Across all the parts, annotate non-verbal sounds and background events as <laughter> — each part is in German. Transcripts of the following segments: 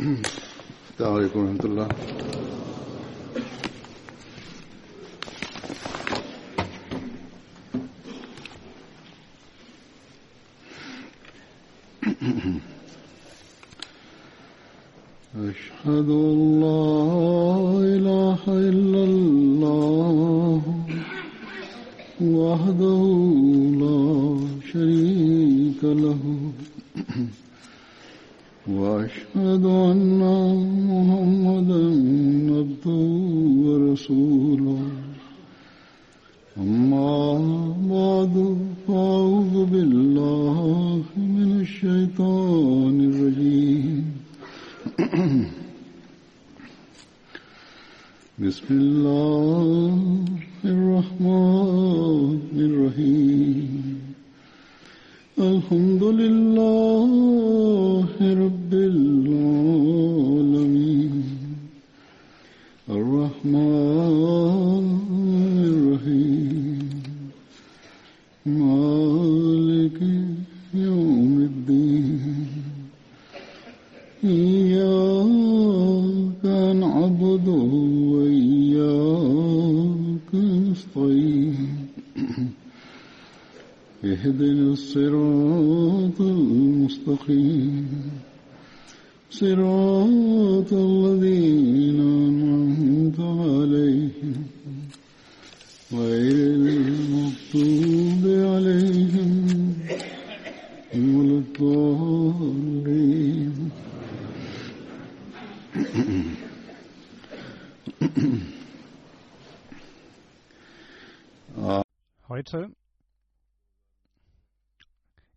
السلام عليكم ورحمة الله. أشهد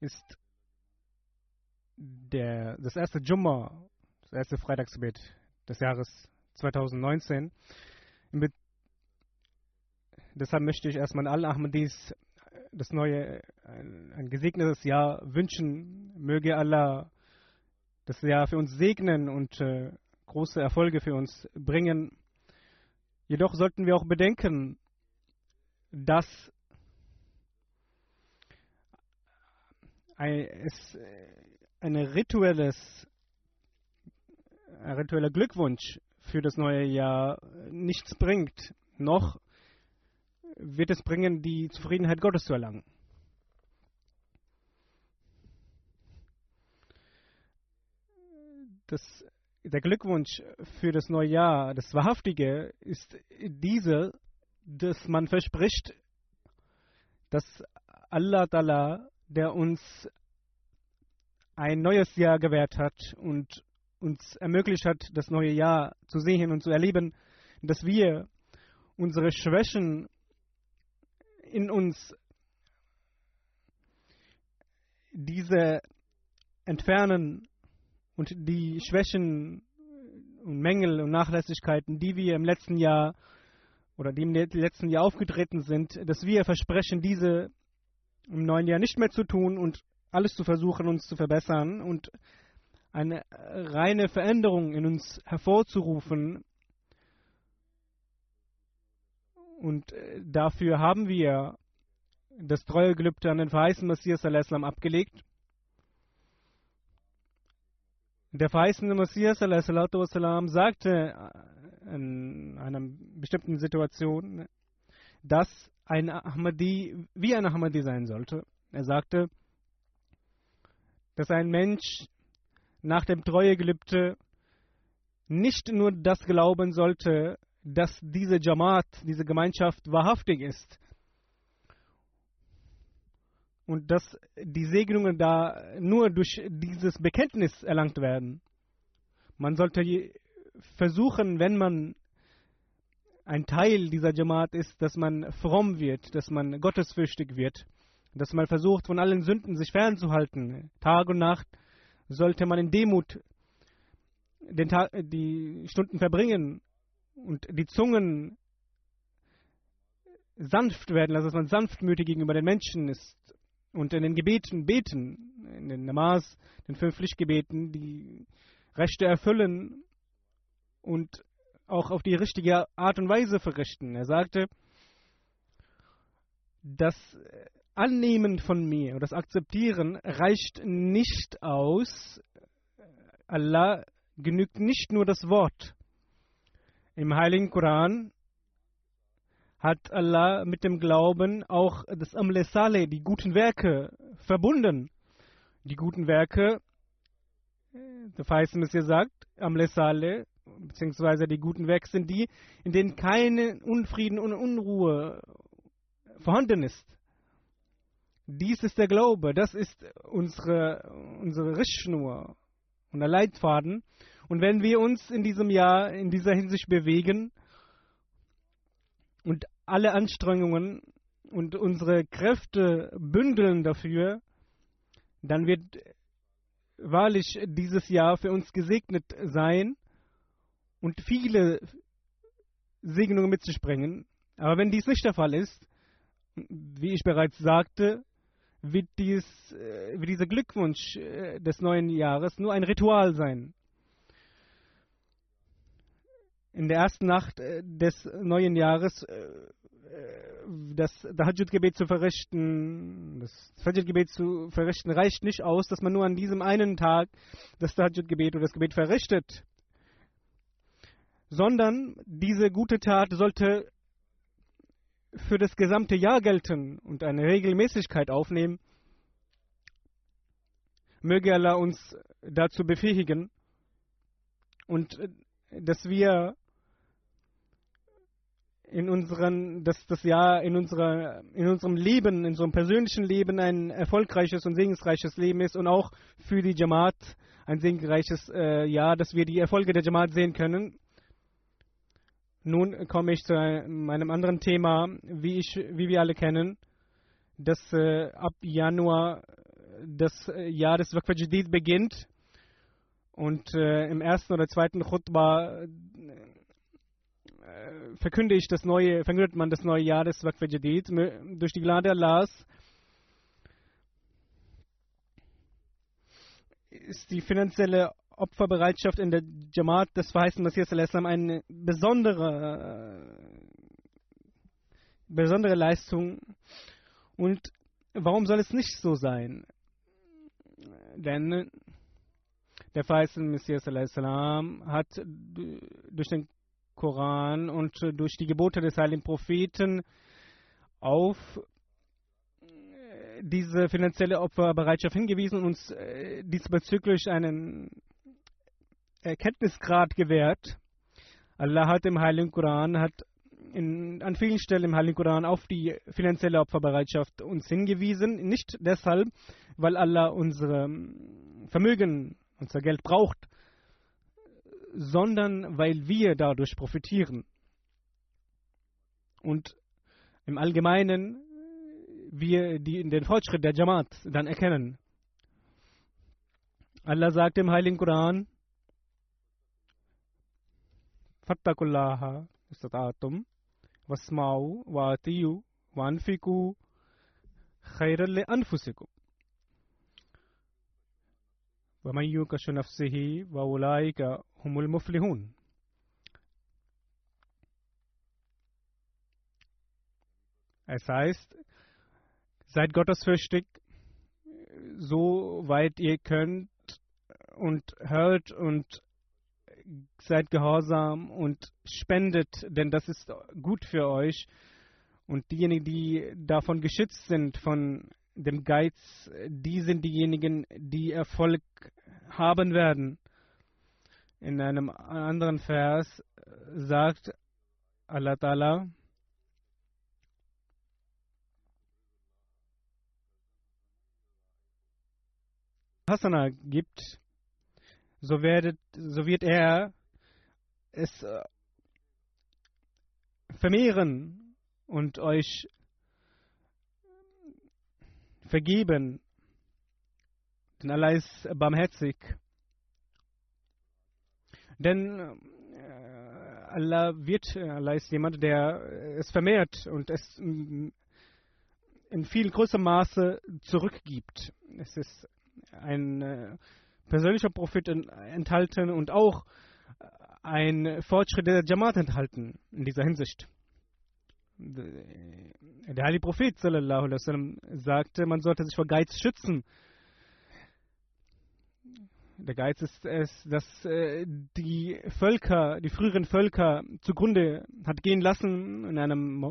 ist der, das erste Jumma, das erste Freitagsgebet des Jahres 2019. Im Be- Deshalb möchte ich erstmal allen Ahmadis das neue, ein, ein gesegnetes Jahr wünschen. Möge Allah das Jahr für uns segnen und äh, große Erfolge für uns bringen. Jedoch sollten wir auch bedenken, dass es äh, ein rituelles, ein ritueller Glückwunsch für das neue Jahr nichts bringt, noch wird es bringen, die Zufriedenheit Gottes zu erlangen. Das, der Glückwunsch für das neue Jahr, das Wahrhaftige, ist dieser, dass man verspricht, dass Allah Ta'ala, der uns ein neues Jahr gewährt hat und uns ermöglicht hat, das neue Jahr zu sehen und zu erleben, dass wir unsere Schwächen in uns diese entfernen und die Schwächen und Mängel und Nachlässigkeiten, die wir im letzten Jahr oder die im letzten Jahr aufgetreten sind, dass wir versprechen, diese im neuen Jahr nicht mehr zu tun und alles zu versuchen, uns zu verbessern und eine reine Veränderung in uns hervorzurufen. Und äh, dafür haben wir das treue Gelübde an den verheißenen Messias al-Islam abgelegt. Der verheißene Messias al-Islam sagte in einer bestimmten Situation, dass ein Ahmadi wie ein Ahmadi sein sollte. Er sagte, dass ein Mensch nach dem Treuegelübde nicht nur das glauben sollte, dass diese Jamaat, diese Gemeinschaft wahrhaftig ist und dass die Segnungen da nur durch dieses Bekenntnis erlangt werden. Man sollte versuchen, wenn man ein Teil dieser Jamaat ist, dass man fromm wird, dass man gottesfürchtig wird, dass man versucht, von allen Sünden sich fernzuhalten. Tag und Nacht sollte man in Demut den Tag, die Stunden verbringen und die Zungen sanft werden lassen, dass man sanftmütig gegenüber den Menschen ist und in den Gebeten beten, in den Namas, den fünf Pflichtgebeten, die Rechte erfüllen und auch auf die richtige Art und Weise verrichten. Er sagte, das Annehmen von mir und das Akzeptieren reicht nicht aus. Allah genügt nicht nur das Wort. Im Heiligen Koran hat Allah mit dem Glauben auch das Amle Saleh, die guten Werke, verbunden. Die guten Werke, der Feist Messias sagt, Amle Saleh, beziehungsweise die guten Werke sind die, in denen keine Unfrieden und Unruhe vorhanden ist. Dies ist der Glaube, das ist unsere, unsere Richtschnur und der Leitfaden. Und wenn wir uns in diesem Jahr in dieser Hinsicht bewegen und alle Anstrengungen und unsere Kräfte bündeln dafür, dann wird wahrlich dieses Jahr für uns gesegnet sein und viele Segnungen mit sich bringen. Aber wenn dies nicht der Fall ist, wie ich bereits sagte, wird, dies, äh, wird dieser Glückwunsch äh, des neuen Jahres nur ein Ritual sein. In der ersten Nacht äh, des neuen Jahres das Tahajjud-Gebet zu verrichten, das Fajr-Gebet zu verrichten, reicht nicht aus, dass man nur an diesem einen Tag das Tahajjud-Gebet oder das Gebet verrichtet, sondern diese gute Tat sollte für das gesamte Jahr gelten und eine Regelmäßigkeit aufnehmen. Möge Allah uns dazu befähigen und dass wir in unseren, dass das Jahr in unserer, in unserem Leben, in unserem persönlichen Leben ein erfolgreiches und segensreiches Leben ist und auch für die Jamaat ein segensreiches äh, Jahr, dass wir die Erfolge der Jamaat sehen können. Nun komme ich zu meinem anderen Thema, wie, ich, wie wir alle kennen, dass äh, ab Januar das Jahr des Waqf Jadid beginnt und äh, im ersten oder zweiten Khutbah äh, verkünde ich das neue, verkündet man das neue Jahr des Waqf Jadid durch die Gnade Allahs. Ist die finanzielle Opferbereitschaft in der Jamaat des verheißenen Messias eine besondere, besondere Leistung. Und warum soll es nicht so sein? Denn der verheißene Messias hat durch den Koran und durch die Gebote des heiligen Propheten auf diese finanzielle Opferbereitschaft hingewiesen und uns diesbezüglich einen Erkenntnisgrad gewährt. Allah hat im Heiligen Koran hat in, an vielen Stellen im Heiligen Koran auf die finanzielle Opferbereitschaft uns hingewiesen. Nicht deshalb, weil Allah unsere Vermögen, unser Geld braucht, sondern weil wir dadurch profitieren. Und im Allgemeinen wir die, den Fortschritt der Jamaat dann erkennen. Allah sagt im Heiligen Koran, فاتقوا الله استطعتم واسمعوا واتيوا وانفقوا خيرا لأنفسكم ومن يوكش نفسه وأولئك هم المفلحون Es heißt, seid gottesfürchtig, so weit ihr könnt und hört und seid gehorsam und spendet, denn das ist gut für euch. Und diejenigen, die davon geschützt sind, von dem Geiz, die sind diejenigen, die Erfolg haben werden. In einem anderen Vers sagt Allah Ta'ala, Hasana gibt, so, werdet, so wird er es äh, vermehren und euch vergeben. Denn Allah ist barmherzig. Denn äh, Allah wird, Allah ist jemand, der es vermehrt und es in viel größerem Maße zurückgibt. Es ist ein äh, persönlicher Profit enthalten und auch ein Fortschritt der Jamaat enthalten in dieser Hinsicht. Der Heilige Prophet wasallam sagte, man sollte sich vor Geiz schützen. Der Geiz ist es, dass äh, die Völker, die früheren Völker zugrunde hat gehen lassen. In einem,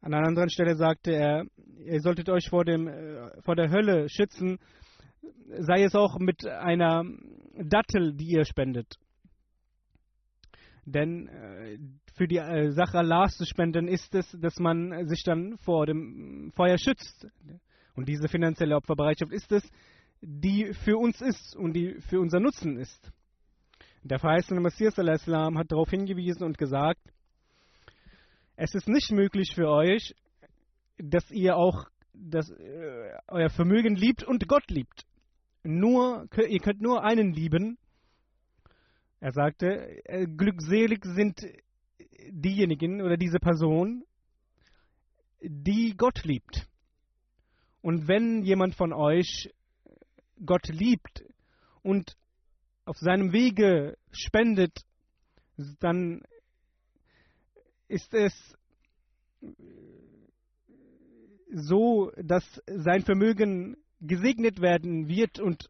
an einer anderen Stelle sagte er, ihr solltet euch vor, dem, äh, vor der Hölle schützen, sei es auch mit einer Dattel, die ihr spendet. Denn äh, für die äh, Sache Allahs zu spenden ist es, dass man sich dann vor dem Feuer schützt. Und diese finanzielle Opferbereitschaft ist es, die für uns ist und die für unser Nutzen ist. Der verheißene Messias hat darauf hingewiesen und gesagt, es ist nicht möglich für euch, dass ihr auch das, äh, euer Vermögen liebt und Gott liebt. Nur, ihr könnt nur einen lieben. Er sagte, äh, glückselig sind diejenigen oder diese Person, die Gott liebt. Und wenn jemand von euch Gott liebt und auf seinem Wege spendet, dann ist es so, dass sein Vermögen gesegnet werden wird und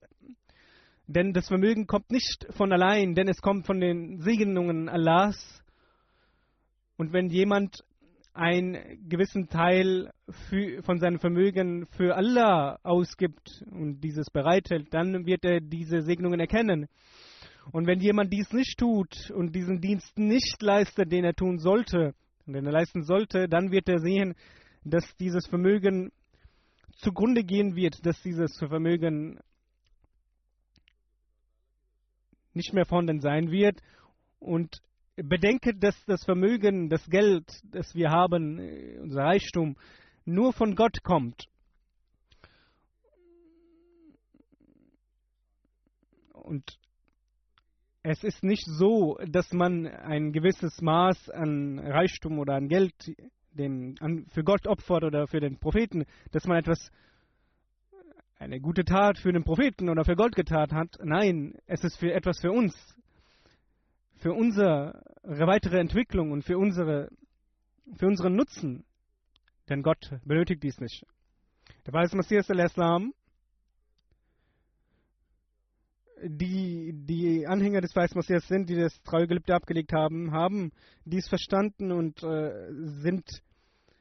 denn das Vermögen kommt nicht von allein, denn es kommt von den Segnungen Allahs. Und wenn jemand einen gewissen Teil für, von seinem Vermögen für Allah ausgibt und dieses bereithält, dann wird er diese Segnungen erkennen. Und wenn jemand dies nicht tut und diesen Dienst nicht leistet, den er tun sollte, den er leisten sollte, dann wird er sehen, dass dieses Vermögen zugrunde gehen wird, dass dieses Vermögen nicht mehr vorhanden sein wird und bedenke, dass das Vermögen, das Geld, das wir haben, äh, unser Reichtum, nur von Gott kommt. Und es ist nicht so, dass man ein gewisses Maß an Reichtum oder an Geld dem, für Gott opfert oder für den Propheten, dass man etwas, eine gute Tat für den Propheten oder für Gott getan hat. Nein, es ist für etwas für uns für unsere weitere Entwicklung und für, unsere, für unseren Nutzen. Denn Gott benötigt dies nicht. Der weiße Messias al-Islam, die, die Anhänger des weißen Messias sind, die das Treugelübde abgelegt haben, haben dies verstanden und äh, sind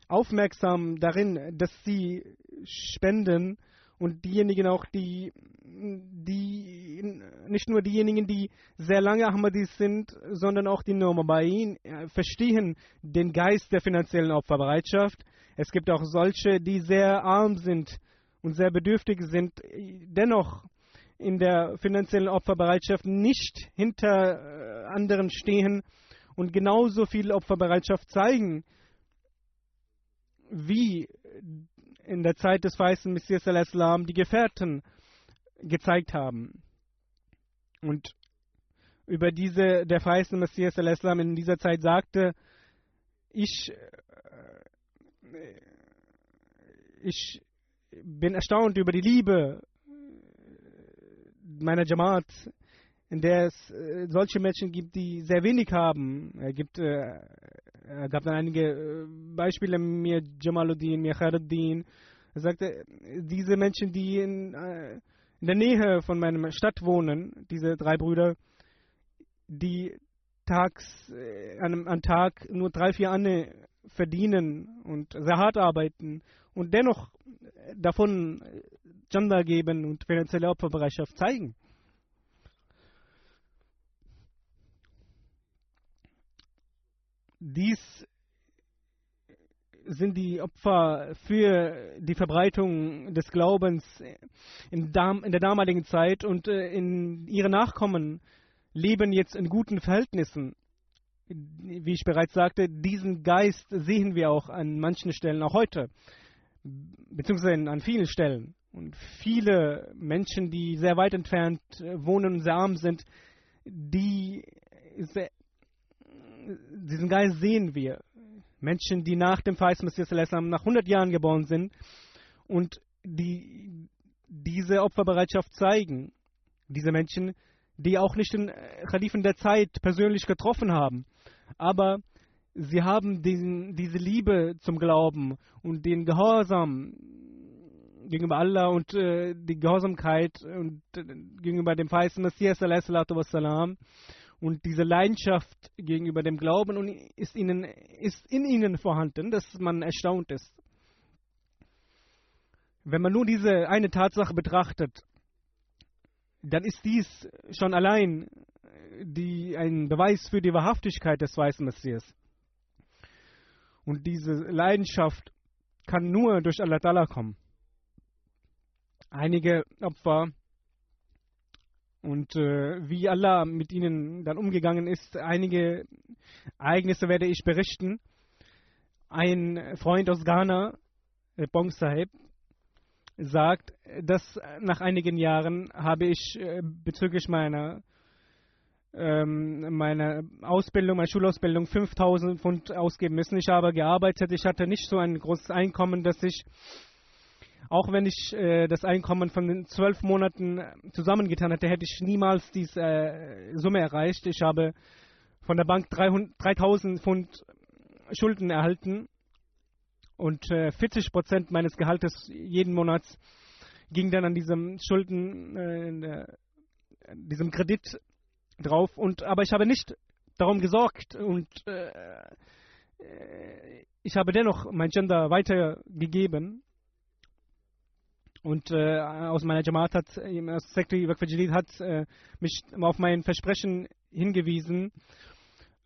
aufmerksam darin, dass sie spenden und diejenigen auch, die, die nicht nur diejenigen, die sehr lange Ahmadis sind, sondern auch die Nomabain äh, verstehen den Geist der finanziellen Opferbereitschaft. Es gibt auch solche, die sehr arm sind und sehr bedürftig sind, dennoch in der finanziellen Opferbereitschaft nicht hinter äh, anderen stehen und genauso viel Opferbereitschaft zeigen wie in der Zeit des weißen Messias al-Islam die Gefährten gezeigt haben. Und über diese der verheißene Messias al-Islam in dieser Zeit sagte, ich, äh, ich bin erstaunt über die Liebe meiner Jamaat, in der es äh, solche Menschen gibt, die sehr wenig haben. Er gibt äh, er gab dann einige äh, Beispiele, mir Jamaluddin, mir Khairuddin. Er sagte, diese Menschen, die in, äh, in der Nähe von meiner Stadt wohnen, diese drei Brüder, die tags, äh, an einem Tag nur drei, vier Anne verdienen und sehr hart arbeiten und dennoch davon Janda geben und finanzielle Opferbereitschaft zeigen. Dies sind die Opfer für die Verbreitung des Glaubens in, der damaligen Zeit und äh, ihre Nachkommen leben jetzt in guten Verhältnissen. Wie ich bereits sagte, diesen Geist sehen wir auch an manchen Stellen auch heute, beziehungsweise an vielen Stellen. Und viele Menschen, die sehr weit entfernt äh, wohnen und sehr arm sind, die diesen Geist sehen wir. Menschen, die nach dem Feist Messias nach 100 Jahren geboren sind und die diese Opferbereitschaft zeigen. Diese Menschen, die auch nicht den Khalifen der Zeit persönlich getroffen haben, aber sie haben diesen, diese Liebe zum Glauben und den Gehorsam gegenüber Allah und äh, die Gehorsamkeit und äh, gegenüber dem verheißten Messias wassalam, und diese Leidenschaft gegenüber dem Glauben und ist, ihnen, ist in ihnen vorhanden, dass man erstaunt ist. Wenn man nur diese eine Tatsache betrachtet, dann ist dies schon allein die, ein Beweis für die Wahrhaftigkeit des weißen Messias. Und diese Leidenschaft kann nur durch Allah Ta'ala kommen. Einige Opfer und äh, wie Allah mit ihnen dann umgegangen ist, einige Ereignisse werde ich berichten. Ein Freund aus Ghana, äh, Bong Sahib, sagt, dass nach einigen Jahren habe ich äh, bezüglich meiner ähm, meine Ausbildung, meine Schulausbildung 5000 Pfund ausgeben müssen. Ich habe gearbeitet, ich hatte nicht so ein großes Einkommen, dass ich, auch wenn ich äh, das Einkommen von den zwölf Monaten zusammengetan hätte, hätte ich niemals diese äh, Summe erreicht. Ich habe von der Bank 300, 3000 Pfund Schulden erhalten und äh, 40 Prozent meines Gehaltes jeden Monat ging dann an diesem Schulden, äh, diesem Kredit drauf. Und, aber ich habe nicht darum gesorgt und äh, ich habe dennoch mein Gender weitergegeben. Und äh, aus meiner Jamaat hat, aus Sekretary Waqf hat äh, mich auf mein Versprechen hingewiesen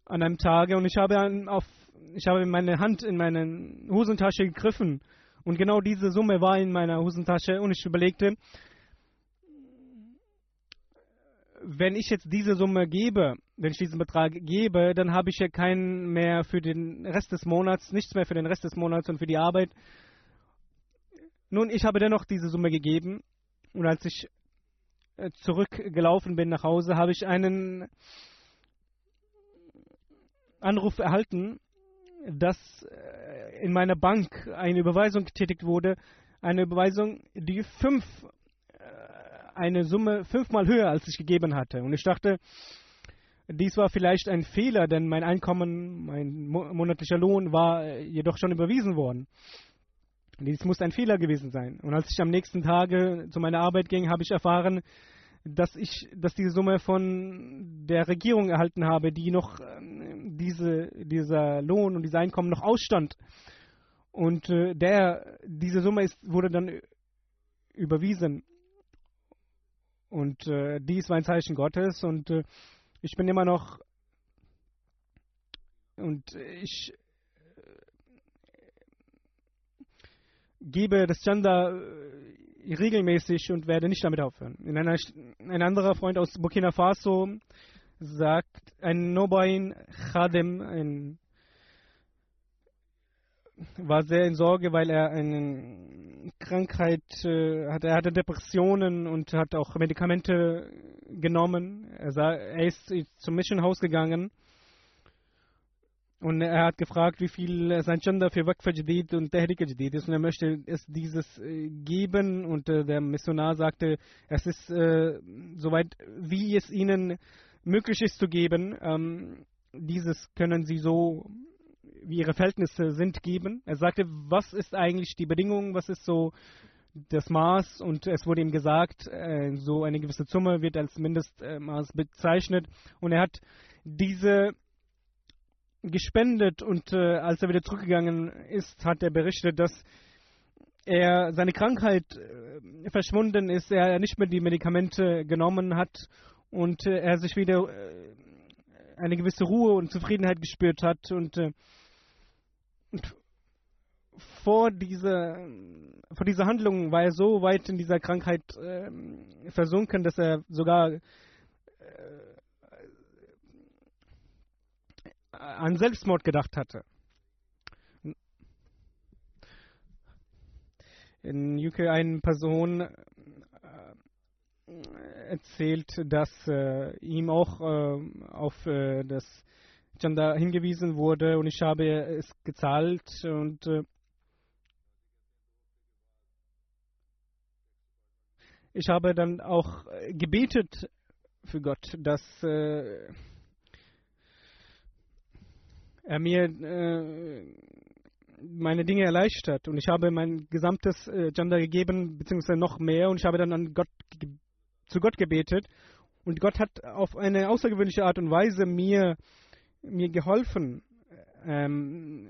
an einem Tage. Und ich habe auf ich habe meine Hand in meine Hosentasche gegriffen. Und genau diese Summe war in meiner Hosentasche. Und ich überlegte, wenn ich jetzt diese Summe gebe, wenn ich diesen Betrag gebe, dann habe ich ja keinen mehr für den Rest des Monats, nichts mehr für den Rest des Monats und für die Arbeit. Nun, ich habe dennoch diese Summe gegeben und als ich äh, zurückgelaufen bin nach Hause, habe ich einen Anruf erhalten, dass äh, in meiner Bank eine Überweisung getätigt wurde, eine Überweisung, die fünf eine Summe fünfmal höher, als ich gegeben hatte. Und ich dachte, dies war vielleicht ein Fehler, denn mein Einkommen, mein monatlicher Lohn war äh, jedoch schon überwiesen worden. Dies muss ein Fehler gewesen sein. Und als ich am nächsten Tage zu meiner Arbeit ging, habe ich erfahren, dass ich, dass diese Summe von der Regierung erhalten habe, die noch äh, diese, dieser Lohn und dieser Einkommen noch ausstand. Und äh, der, diese Summe ist, wurde dann überwiesen. Und äh, dies war ein Zeichen Gottes und äh, ich bin immer noch und ich gebe das Chanda äh, regelmäßig und werde nicht damit aufhören. Einer, ein anderer Freund aus Burkina Faso sagt, ein Nobain Khadem, ein war sehr in Sorge, weil er eine Krankheit äh, hatte. Er hatte Depressionen und hat auch Medikamente genommen. Er, sah, er ist zum Mission House gegangen und er hat gefragt, wie viel sein Gender für Waqf und Tehrik Jadid ist und er möchte es dieses äh, geben und äh, der Missionar sagte, es ist äh, soweit, wie es ihnen möglich ist zu geben. Ähm, dieses können sie so wie ihre Verhältnisse sind, geben. Er sagte, was ist eigentlich die Bedingung, was ist so das Maß und es wurde ihm gesagt, äh, so eine gewisse Summe wird als Mindestmaß bezeichnet und er hat diese gespendet und äh, als er wieder zurückgegangen ist, hat er berichtet, dass er seine Krankheit äh, verschwunden ist, er nicht mehr die Medikamente genommen hat und äh, er sich wieder äh, eine gewisse Ruhe und Zufriedenheit gespürt hat und äh, vor dieser, vor dieser Handlung war er so weit in dieser Krankheit äh, versunken, dass er sogar äh, an Selbstmord gedacht hatte. In UK eine Person äh, erzählt, dass äh, ihm auch äh, auf äh, das dann da hingewiesen wurde und ich habe es gezahlt und äh, ich habe dann auch gebetet für Gott, dass äh, er mir äh, meine Dinge erleichtert. Und ich habe mein gesamtes äh, Gender gegeben, beziehungsweise noch mehr. Und ich habe dann an Gott, zu Gott gebetet. Und Gott hat auf eine außergewöhnliche Art und Weise mir, mir geholfen. Ähm,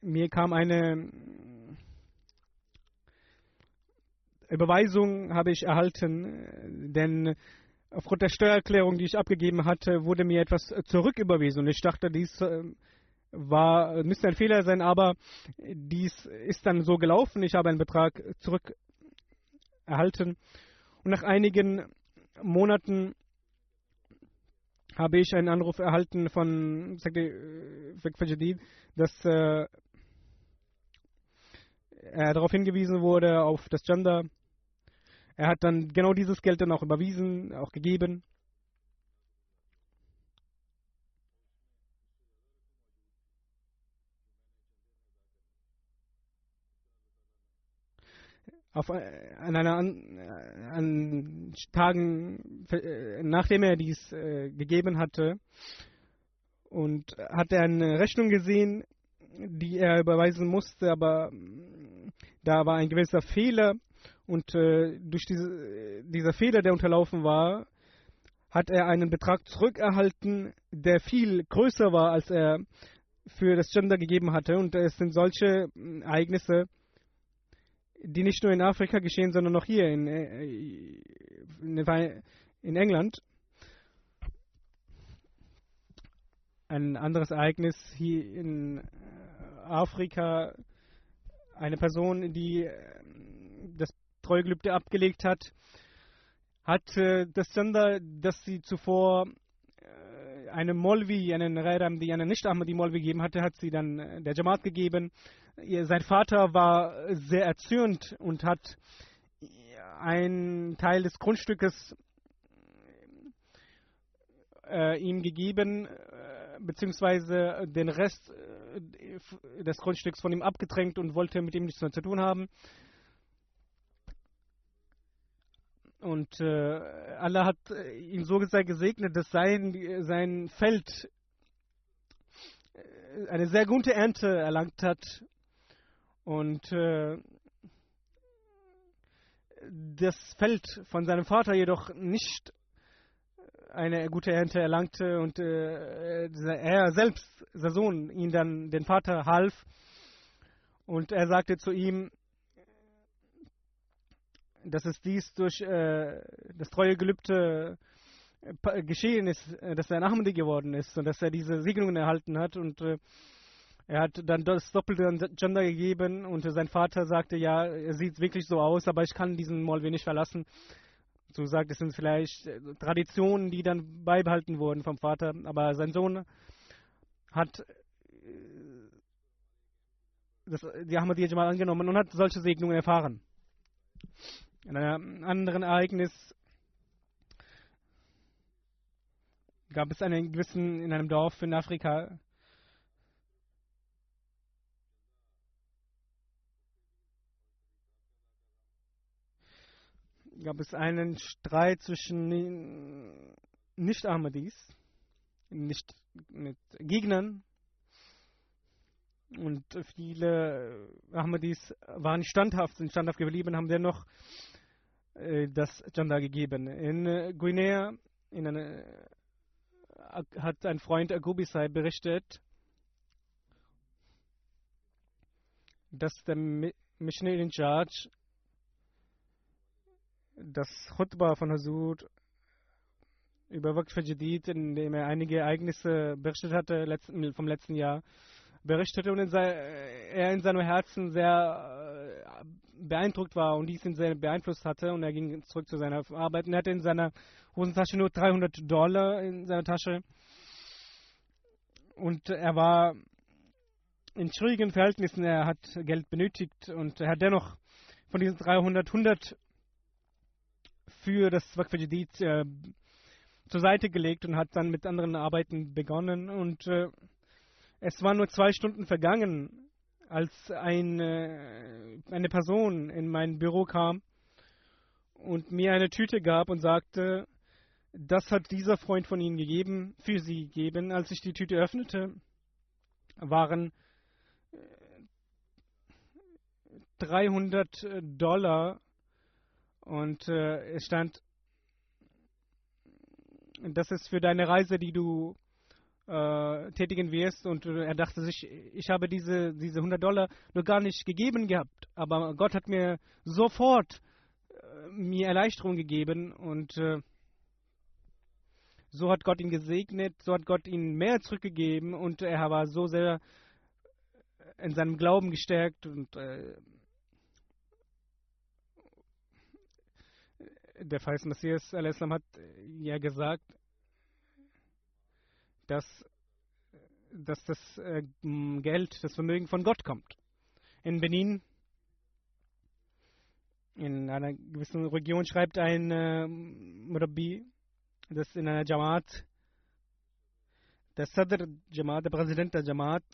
mir kam eine Überweisung habe ich erhalten, denn aufgrund der Steuererklärung, die ich abgegeben hatte, wurde mir etwas zurücküberwiesen. Und ich dachte, dies äh, war, müsste ein Fehler sein, aber dies ist dann so gelaufen. Ich habe einen Betrag zurück erhalten. Und nach einigen Monaten habe ich einen Anruf erhalten von Fajadid, dass äh, er darauf hingewiesen wurde, auf das Gender. Er hat dann genau dieses Geld dann auch überwiesen, auch gegeben. auf, äh, an einer an, an Tagen, äh, nachdem er dies äh, gegeben hatte, und hat er eine Rechnung gesehen, die er überweisen musste, aber mm, da war ein gewisser Fehler und äh, durch diese, dieser Fehler, der unterlaufen war, hat er einen Betrag zurückerhalten, der viel größer war, als er für das Gender gegeben hatte. Und es sind solche mm, Ereignisse, die nicht nur in Afrika geschehen, sondern auch hier in, äh, in, England. Ein anderes Ereignis hier in Afrika, eine Person, die äh, Treugelübde abgelegt hat, hat das Sender, das sie zuvor äh, einem Molvi, einen Rairam, die einen Nicht-Ahmadi Molvi gegeben hatte, hat sie dann der Jamaat gegeben sein Vater war sehr erzürnt und hat einen Teil des Grundstückes äh, ihm gegeben, äh, beziehungsweise den Rest äh, des Grundstücks von ihm abgedrängt und wollte mit ihm nichts mehr zu tun haben. Und äh, Allah hat äh, ihn so gesagt gesegnet, dass sein, sein Feld äh, eine sehr gute Ernte erlangt hat. Und äh, das Feld von seinem Vater jedoch nicht eine gute Ernte erlangte und äh, er selbst, sein Sohn, ihn dann den Vater half. Und er sagte zu ihm, dass es dies durch äh, das treue Gelübde äh, geschehen ist, äh, dass er ein Ahmadi geworden ist und dass er diese Segnungen erhalten hat und äh, er hat dann das doppelte Gender gegeben und sein Vater sagte, ja, er sieht wirklich so aus, aber ich kann diesen Molvi nicht verlassen. So sagt, es sind vielleicht Traditionen, die dann beibehalten wurden vom Vater, aber sein Sohn hat das, die Ahmadiyya mal angenommen und hat solche Segnungen erfahren. In einem anderen Ereignis gab es einen gewissen, in einem Dorf in Afrika, gab es einen Streit zwischen Nicht-Ahmadis, nicht mit Gegnern. Und viele Ahmadis waren standhaft, sind standhaft geblieben, haben dennoch das Janda gegeben. In äh, Guinea in eine, äh, hat ein Freund Agubisai berichtet, dass der Missionary in Charge das Khutbah von Hazur über Waqf Jadid, in dem er einige Ereignisse berichtet hatte vom letzten Jahr, berichtete und in sein, er in seinem Herzen sehr äh, beeindruckt war und dies ihn sehr beeinflusst hatte und er ging zurück zu seiner Arbeit und er hatte in seiner Hosentasche nur 300 Dollar in seiner Tasche und er war in schwierigen Verhältnissen, er hat Geld benötigt und er hat dennoch von diesen 300 100 für das Waqf Jadid äh, zur Seite gelegt und hat dann mit anderen Arbeiten begonnen. Und äh, es waren nur zwei Stunden vergangen, als ein, äh, eine Person in mein Büro kam und mir eine Tüte gab und sagte, das hat dieser Freund von Ihnen gegeben, für Sie gegeben. Als ich die Tüte öffnete, waren 300 Dollar und äh, es stand, das ist für deine Reise, die du äh, tätigen wirst. Und äh, er dachte sich, ich habe diese, diese 100 Dollar nur gar nicht gegeben gehabt. Aber Gott hat mir sofort äh, mir Erleichterung gegeben und äh, so hat Gott ihn gesegnet, so hat Gott ihn mehr zurückgegeben und er war so sehr in seinem Glauben gestärkt und äh, der Feist Messias hat ja gesagt, dass, dass das äh, Geld, das Vermögen von Gott kommt. In Benin, in einer gewissen Region, schreibt ein äh, Murabi, dass in einer Jamaat, der Sadr Jamaat, der Präsident der Jamaat,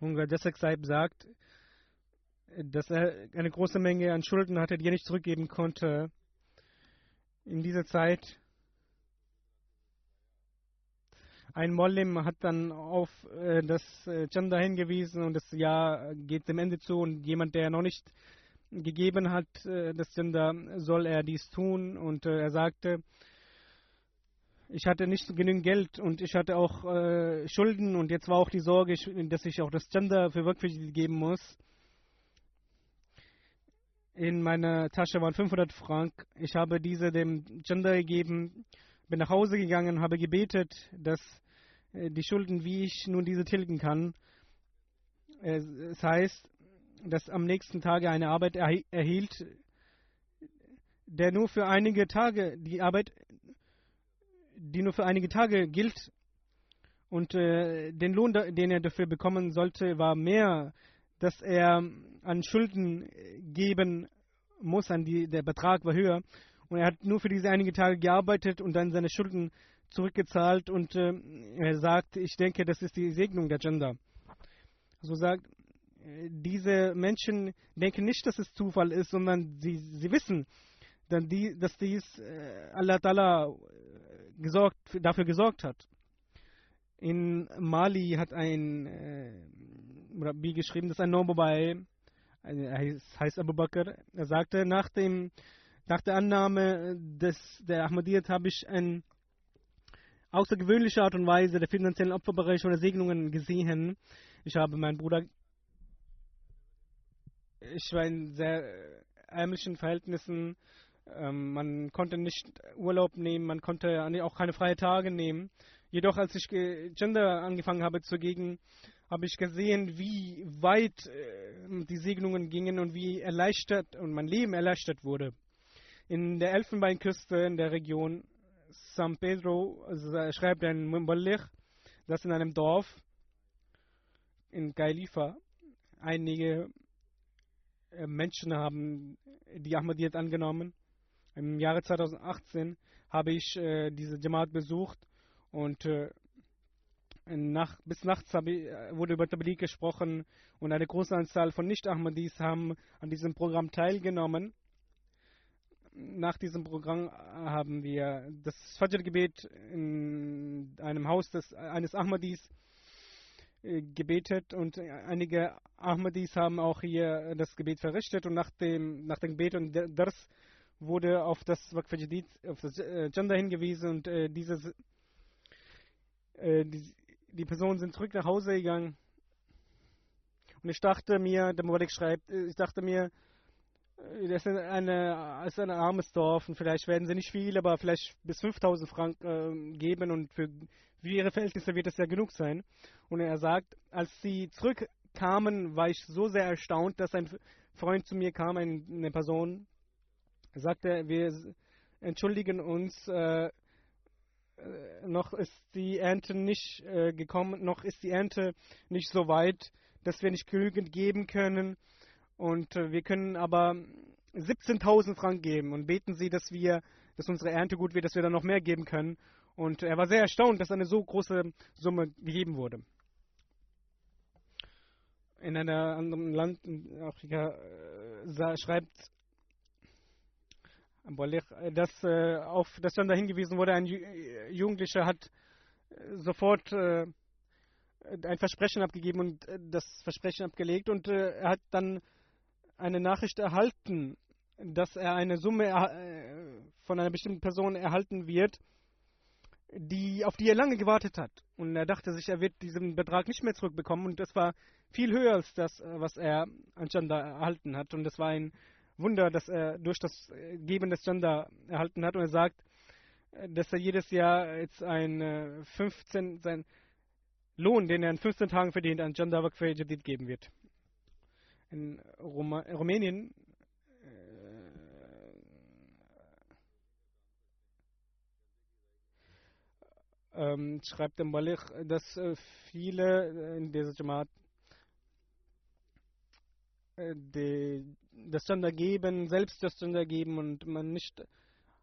Hunger Jessek Saib sagt, dass er eine große Menge an Schulden hatte, die er nicht zurückgeben konnte. In dieser Zeit ein Mollim hat dann auf äh, das äh, Chanda hingewiesen und das Jahr geht dem Ende zu und jemand, der noch nicht gegeben hat, äh, das Chanda, soll er dies tun und äh, er sagte, ich hatte nicht genügend Geld und ich hatte auch äh, Schulden und jetzt war auch die Sorge, dass ich auch das Gender für Workpflichtige geben muss. In meiner Tasche waren 500 Frank. Ich habe diese dem Gender gegeben, bin nach Hause gegangen, habe gebetet, dass äh, die Schulden, wie ich nun diese tilgen kann. Es heißt, dass am nächsten Tage eine Arbeit erhielt, der nur für einige Tage die Arbeit die nur für einige Tage gilt. Und äh, den Lohn, den er dafür bekommen sollte, war mehr, dass er an Schulden geben muss. An die, der Betrag war höher. Und er hat nur für diese einige Tage gearbeitet und dann seine Schulden zurückgezahlt. Und äh, er sagt, ich denke, das ist die Segnung der Gender. So sagt, äh, diese Menschen denken nicht, dass es Zufall ist, sondern sie, sie wissen, dass dies äh, Allah Ta'ala gesorgt, dafür gesorgt hat. In Mali hat ein äh, Rabbi geschrieben, das ist ein Nomobai, er heißt, heißt Abu Bakr. Er sagte, nach, dem, nach der Annahme des, der Ahmadiyyat habe ich eine außergewöhnliche Art und Weise der finanziellen Opferbereiche oder Segnungen gesehen. Ich habe meinen Bruder, ich war in sehr ärmlichen Verhältnissen ähm, man konnte nicht Urlaub nehmen, man konnte auch keine freien Tage nehmen. Jedoch, als ich Gender angefangen habe zu gehen, habe ich gesehen, wie weit äh, die Segnungen gingen und wie erleichtert und mein Leben erleichtert wurde. In der Elfenbeinküste in der Region San Pedro also schreibt ein Mumballich, dass in einem Dorf in Gailifa einige äh, Menschen haben die Ahmadiyyat angenommen im Jahre 2018 habe ich äh, diese Jamaat besucht und äh, nach, bis nachts äh, wurde über Tabligh gesprochen und eine große Anzahl von Nicht-Ahmadis haben an diesem Programm teilgenommen. Nach diesem Programm haben wir das Fajr-Gebet in einem Haus des, eines Ahmadis äh, gebetet und einige Ahmadis haben auch hier das Gebet verrichtet und nach dem, nach dem Gebet und Dars wurde auf das auf das äh, Gender hingewiesen und äh, dieses, äh, die, Personen sind zurück nach Hause gegangen. Und ich dachte mir, der Molik schreibt, äh, ich dachte mir, äh, das ist, eine, ist ein armes Dorf und vielleicht werden sie nicht viel, aber vielleicht bis 5000 Franken äh, geben und für, für ihre Verhältnisse wird es ja genug sein. Und er sagt, als sie zurückkamen, war ich so sehr erstaunt, dass ein Freund zu mir kam, eine Person, sagte, wir entschuldigen uns, äh, noch ist die Ernte nicht äh, gekommen, noch ist die Ernte nicht so weit, dass wir nicht genügend geben können. Und äh, wir können aber 17.000 Franken geben und beten Sie, dass wir, dass unsere Ernte gut wird, dass wir dann noch mehr geben können. Und er war sehr erstaunt, dass eine so große Summe gegeben wurde. In einem anderen Land in Afrika äh, schreibt äh, dass äh, auf das dann da hingewiesen wurde, ein äh, Jugendlicher hat äh, sofort äh, ein Versprechen abgegeben und äh, das Versprechen abgelegt und äh, er hat dann eine Nachricht erhalten, dass er eine Summe äh, von einer bestimmten Person erhalten wird, die, auf die er lange gewartet hat. Und er dachte sich, er wird diesen Betrag nicht mehr zurückbekommen und das war viel höher als das, äh, was er an Chanda erhalten hat. Und das war ein Wunder, dass er durch das äh, Geben des Chanda erhalten hat. Und er sagt, äh, dass er jedes Jahr jetzt ein 15, sein Lohn, den er in 15 Tagen verdient, an Chanda Wakfe Jadid geben wird. In Roma Rumänien ähm, schreibt der Malik, dass äh, viele in dieser Jamaat äh, die, das Gender geben, selbst das Gender geben und man nicht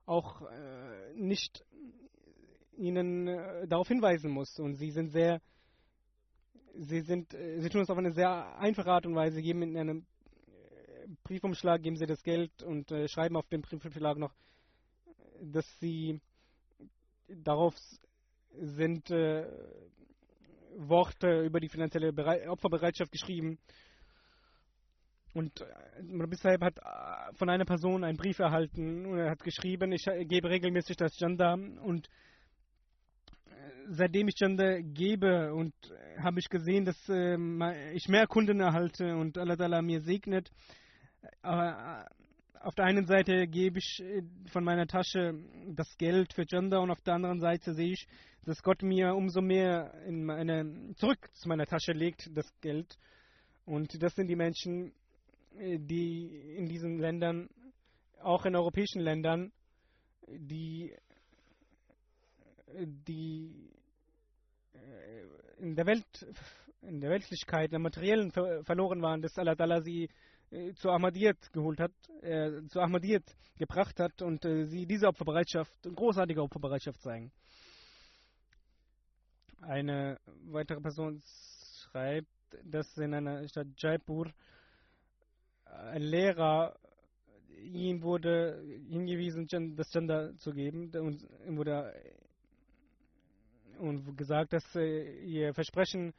auch äh, nicht ihnen äh, darauf hinweisen muss. Und sie sind sehr, sie sind, äh, sie tun es auf eine sehr einfache Art und Weise, geben in einem äh, Briefumschlag, geben sie das Geld und äh, schreiben auf dem Briefumschlag noch, dass sie darauf sind äh, Worte über die finanzielle Berei Opferbereitschaft geschrieben. Und äh, bisher hat äh, von einer Person einen Brief erhalten und er hat geschrieben, ich äh, gebe regelmäßig das Gender und äh, seitdem ich Gender gebe und äh, habe ich gesehen, dass äh, ich mehr Kunden erhalte und Allah mir segnet. Aber auf der einen Seite gebe ich äh, von meiner Tasche das Geld für Gender und auf der anderen Seite sehe ich, dass Gott mir umso mehr in meine, zurück zu meiner Tasche legt, das Geld. Und das sind die Menschen, äh, die in diesen Ländern, auch in europäischen Ländern, die, die äh, in der Welt, in der Weltlichkeit, in der materiellen verloren waren, dass Allah sie äh, zu Ahmadiyyat geholt hat, äh, zu Ahmadiyyat gebracht hat und äh, sie diese Opferbereitschaft, großartige Opferbereitschaft zeigen. Eine weitere Person schreibt, dass in einer Stadt Jaipur ein Lehrer ihm wurde hingewiesen, das Gender zu geben und ihm wurde und gesagt, dass äh, ihr Versprechen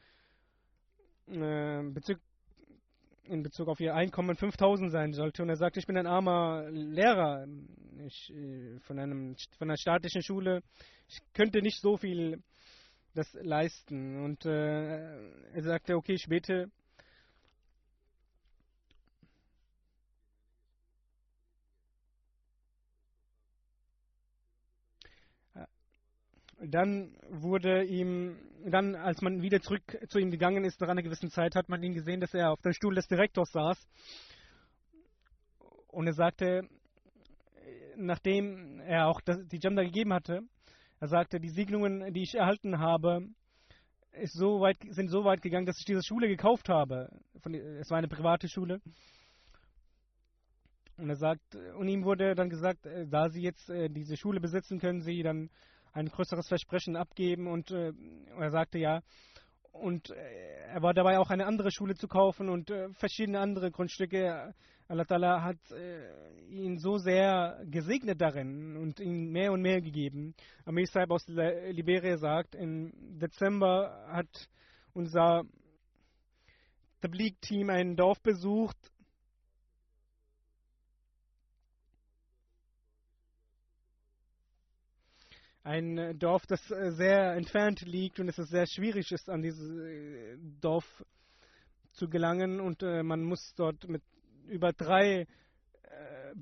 äh, in Bezug auf ihr Einkommen 5000 sein sollte. Und er sagte, ich bin ein armer Lehrer ich, äh, von, einem, von einer staatlichen Schule. Ich könnte nicht so viel das leisten. Und äh, er sagte, okay, ich bete. Dann wurde ihm dann, als man wieder zurück zu ihm gegangen ist, nach einer gewissen Zeit, hat man ihn gesehen, dass er auf dem Stuhl des Direktors saß. Und er sagte, nachdem er auch die Jamda gegeben hatte, er sagte, die Segnungen, die ich erhalten habe, so weit, sind so weit gegangen, dass ich diese Schule gekauft habe. Von, es war eine private Schule. Und er sagt, und ihm wurde dann gesagt, äh, da Sie jetzt äh, diese Schule besitzen, können Sie dann ein größeres Versprechen abgeben und äh, er sagte ja. Und äh, er war dabei auch eine andere Schule zu kaufen und äh, verschiedene andere Grundstücke. Allah Ta'ala hat äh, ihn so sehr gesegnet darin und ihm mehr und mehr gegeben. Amir Saib aus Liberia sagt, im Dezember hat unser Tablik-Team ein Dorf besucht, ein äh, Dorf, das äh, sehr entfernt liegt und es ist sehr schwierig ist, an dieses äh, Dorf zu gelangen. Und äh, man muss dort mit über drei äh,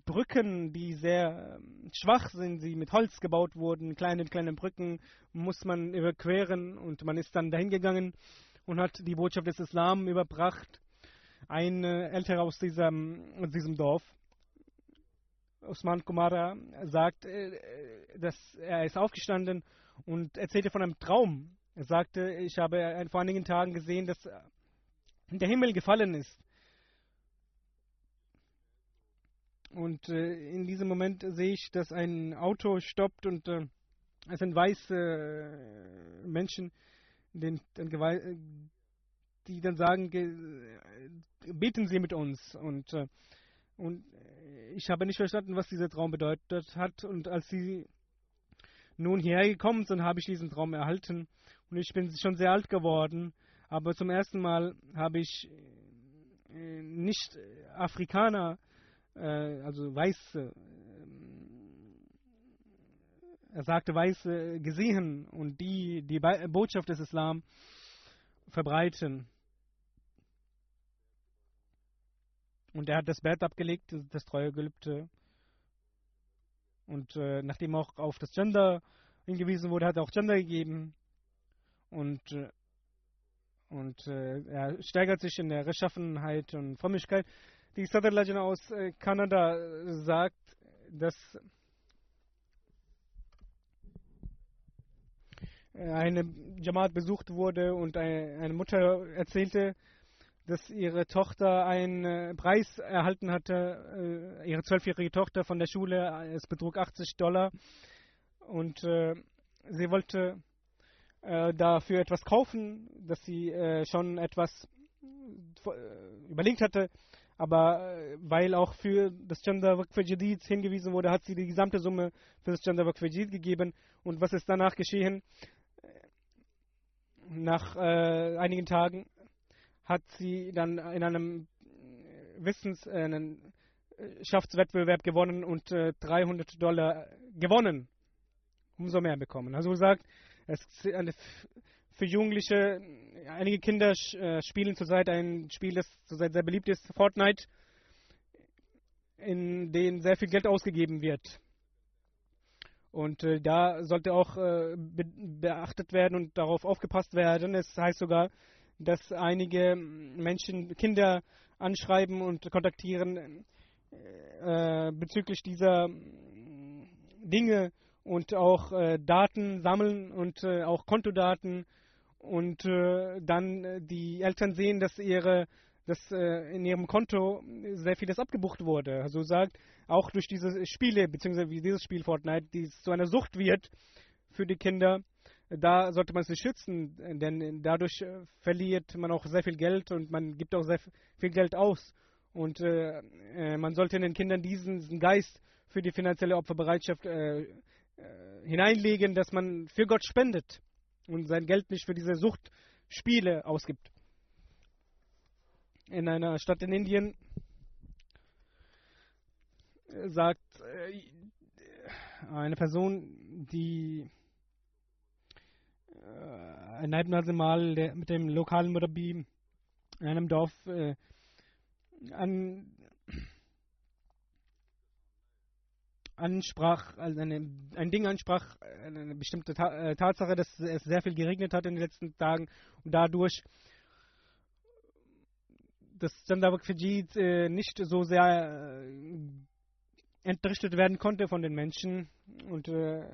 Brücken, die sehr äh, schwach sind, sie mit Holz gebaut wurden, kleine, kleine Brücken, muss man überqueren und man ist dann dahin gegangen und hat die Botschaft des Islam überbracht. Ein Älterer aus diesem, aus diesem Dorf Osman Kumara sagt, äh, dass er ist aufgestanden und erzählte von einem Traum. Er sagte, ich habe vor einigen Tagen gesehen, dass der Himmel gefallen ist. Und äh, in diesem Moment sehe ich, dass ein Auto stoppt und äh, es sind weiße Menschen, die dann sagen, beten Sie mit uns. Und Und äh, ich habe nicht verstanden, was dieser Traum bedeutet hat. Und als sie nun hierher gekommen sind, habe ich diesen Traum erhalten. Und ich bin schon sehr alt geworden. Aber zum ersten Mal habe ich äh, nicht Afrikaner, äh, also Weiße, er sagte Weiße gesehen und die die Botschaft des Islam verbreiten. Und er hat das Bett abgelegt, das Treuegelübde. Und äh, nachdem auch auf das Gender hingewiesen wurde, hat er auch Gender gegeben. Und, äh, und äh, er steigert sich in der Rechtschaffenheit und Frömmigkeit. Die Sadr Legend aus äh, Kanada sagt, dass eine Jamaat besucht wurde und eine Mutter erzählte, dass ihre Tochter einen äh, Preis erhalten hatte, äh, ihre zwölfjährige Tochter von der Schule, es betrug 80 Dollar. Und äh, sie wollte dafür etwas kaufen, dass sie schon etwas überlegt hatte, aber weil auch für das Gender Work für Jadid hingewiesen wurde, hat sie die gesamte Summe für das Gender Work für Jadid gegeben. Und was ist danach geschehen? Nach äh, einigen Tagen hat sie dann in einem Wissensschaftswettbewerb gewonnen und äh, 300 Dollar gewonnen. Umso mehr bekommen. Also sagt, es ist für Jugendliche, einige Kinder äh, spielen zurzeit ein Spiel, das zurzeit sehr beliebt ist, Fortnite, in dem sehr viel Geld ausgegeben wird. Und äh, da sollte auch äh, be beachtet werden und darauf aufgepasst werden. Es heißt sogar, dass einige Menschen Kinder anschreiben und kontaktieren äh, bezüglich dieser Dinge und auch äh, Daten sammeln und äh, auch Kontodaten und äh, dann die Eltern sehen, dass ihre dass äh, in ihrem Konto sehr vieles abgebucht wurde. Also sagt, auch durch diese Spiele, beziehungsweise wie dieses Spiel Fortnite, die zu einer Sucht wird für die Kinder, da sollte man sich schützen, denn dadurch äh, verliert man auch sehr viel Geld und man gibt auch sehr viel Geld aus. Und äh, äh, man sollte den Kindern diesen, Geist für die finanzielle Opferbereitschaft äh, äh, hineinlegen, dass man für Gott spendet und sein Geld nicht für diese Suchtspiele ausgibt in einer Stadt in Indien sagt eine Person, die äh, ein Mal mit dem lokalen Murabi in einem Dorf äh, an, ansprach, also eine, ein Ding ansprach, eine bestimmte Ta Tatsache, dass es sehr viel geregnet hat in den letzten Tagen und dadurch das Gender Fijit äh, nicht so sehr äh, entrichtet werden konnte von den Menschen und äh,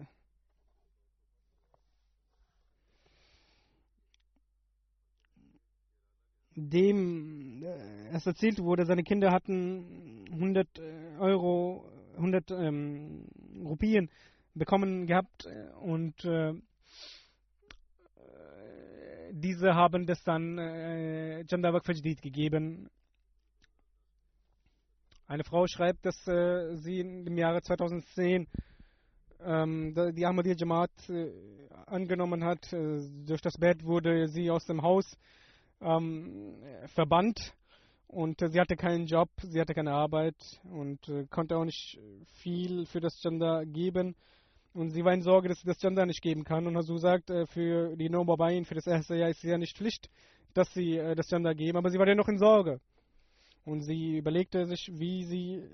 dem äh, es erzählt wurde, seine Kinder hatten 100 äh, Euro, 100 ähm, Rupien bekommen gehabt äh, und äh, diese haben das dann äh, Jandawak Fajdid gegeben. Eine Frau schreibt, dass äh, sie im Jahre 2010 ähm, die Ahmadiyya Jamaat äh, angenommen hat. Äh, durch das Bett wurde sie aus dem Haus ähm, verbannt und äh, sie hatte keinen Job, sie hatte keine Arbeit und äh, konnte auch nicht viel für das Gender geben. Und sie war in Sorge, dass sie das Gender nicht geben kann. Und Hasu sagt, äh, für die Nomabayin, für das erste Jahr ist sie ja nicht Pflicht, dass sie äh, das Gender geben. Aber sie war dennoch in Sorge. Und sie überlegte sich, wie sie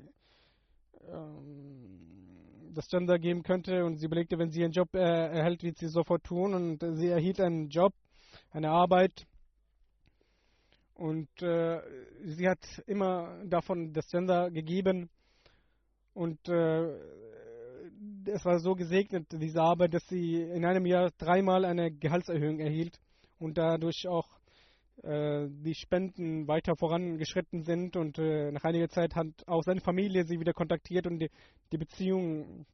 ähm, das Gender geben könnte. Und sie überlegte, wenn sie einen Job äh, erhält, wird sie sofort tun. Und äh, sie erhielt einen Job, eine Arbeit. Und äh, sie hat immer davon das Gender gegeben. Und äh, es war so gesegnet, diese Arbeit, dass sie in einem Jahr dreimal eine Gehaltserhöhung erhielt und dadurch auch äh, die Spenden weiter vorangeschritten sind. Und äh, nach einiger Zeit hat auch seine Familie sie wieder kontaktiert und die, die Beziehung